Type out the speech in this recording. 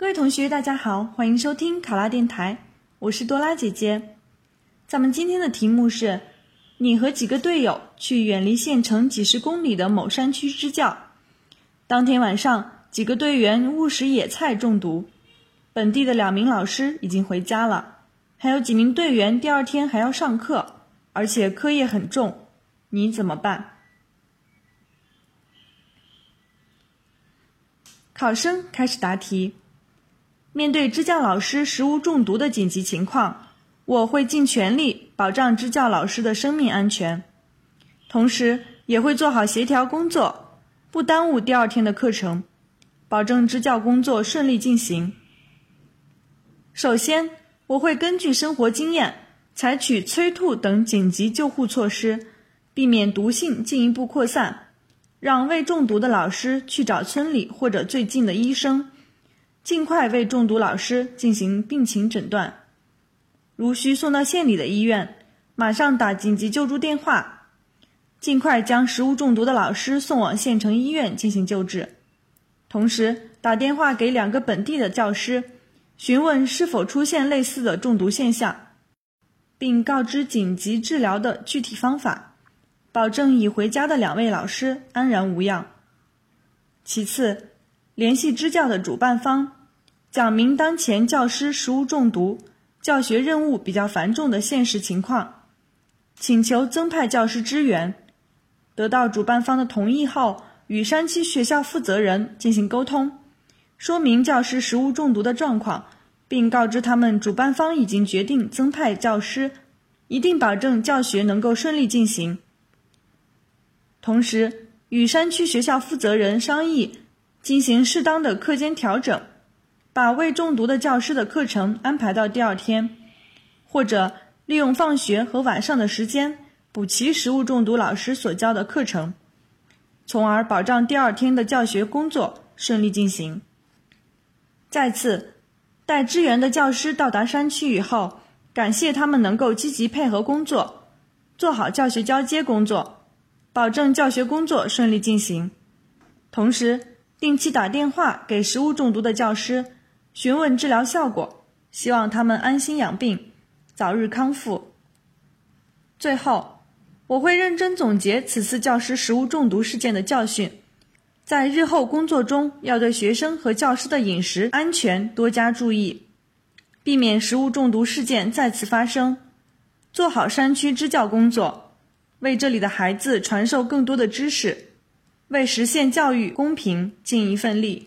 各位同学，大家好，欢迎收听考拉电台，我是多拉姐姐。咱们今天的题目是：你和几个队友去远离县城几十公里的某山区支教。当天晚上，几个队员误食野菜中毒，本地的两名老师已经回家了，还有几名队员第二天还要上课，而且课业很重，你怎么办？考生开始答题。面对支教老师食物中毒的紧急情况，我会尽全力保障支教老师的生命安全，同时也会做好协调工作，不耽误第二天的课程，保证支教工作顺利进行。首先，我会根据生活经验，采取催吐等紧急救护措施，避免毒性进一步扩散，让未中毒的老师去找村里或者最近的医生。尽快为中毒老师进行病情诊断，如需送到县里的医院，马上打紧急救助电话，尽快将食物中毒的老师送往县城医院进行救治。同时，打电话给两个本地的教师，询问是否出现类似的中毒现象，并告知紧急治疗的具体方法，保证已回家的两位老师安然无恙。其次，联系支教的主办方，讲明当前教师食物中毒、教学任务比较繁重的现实情况，请求增派教师支援。得到主办方的同意后，与山区学校负责人进行沟通，说明教师食物中毒的状况，并告知他们主办方已经决定增派教师，一定保证教学能够顺利进行。同时，与山区学校负责人商议。进行适当的课间调整，把未中毒的教师的课程安排到第二天，或者利用放学和晚上的时间补齐食物中毒老师所教的课程，从而保障第二天的教学工作顺利进行。再次，待支援的教师到达山区以后，感谢他们能够积极配合工作，做好教学交接工作，保证教学工作顺利进行，同时。定期打电话给食物中毒的教师，询问治疗效果，希望他们安心养病，早日康复。最后，我会认真总结此次教师食物中毒事件的教训，在日后工作中要对学生和教师的饮食安全多加注意，避免食物中毒事件再次发生，做好山区支教工作，为这里的孩子传授更多的知识。为实现教育公平尽一份力。